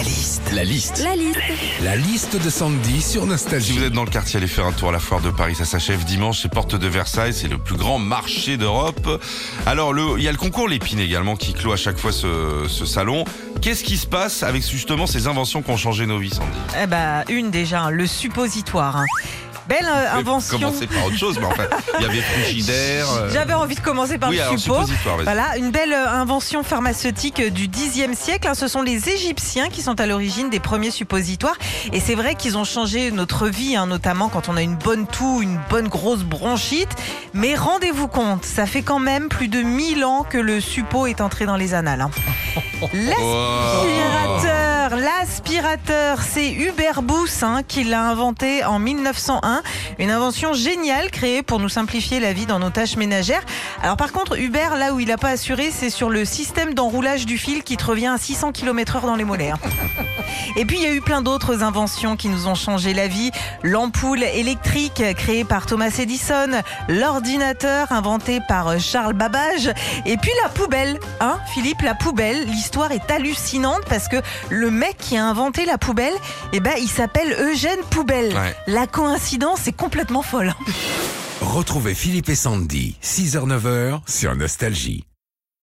La liste. La liste. La liste. La liste de Sandy sur Si Nostalgie. vous êtes dans le quartier, allez faire un tour à la foire de Paris. Ça s'achève dimanche, c'est Porte de Versailles. C'est le plus grand marché d'Europe. Alors, le- il y a le concours Lépine également qui clôt à chaque fois ce, ce salon. Qu'est-ce qui se passe avec justement ces inventions qui ont changé nos vies, Sandy? Eh ben, une déjà, hein, le suppositoire. Belle euh, invention. Commencer par autre chose, mais enfin, il y avait frigidaire. euh, J'avais envie de commencer par Oui, le. Voilà, une belle euh, invention pharmaceutique du Xe siècle. hein. Ce sont les Égyptiens qui sont à l'origine des premiers suppositoires. Et c'est vrai qu'ils ont changé notre vie, hein, notamment quand on a une bonne toux, une bonne grosse bronchite. Mais rendez-vous compte, ça fait quand même plus de 1000 ans que le suppo est entré dans les annales. hein. L'aspirateur, l'aspirateur, c'est Hubert Bous hein, qui l'a inventé en 1901. Une invention géniale créée pour nous simplifier la vie dans nos tâches ménagères. Alors par contre, Hubert, là où il n'a pas assuré, c'est sur le système d'enroulage du fil qui te revient à 600 km heure dans les mollets. Et puis il y a eu plein d'autres inventions qui nous ont changé la vie. L'ampoule électrique créée par Thomas Edison, l'ordinateur inventé par Charles Babbage, et puis la poubelle. Hein, Philippe, la poubelle. L'histoire est hallucinante parce que le mec qui a inventé la poubelle, eh ben, il s'appelle Eugène Poubelle. Ouais. La coïncidence est complètement folle. Retrouvez Philippe et Sandy, 6h-9h sur Nostalgie.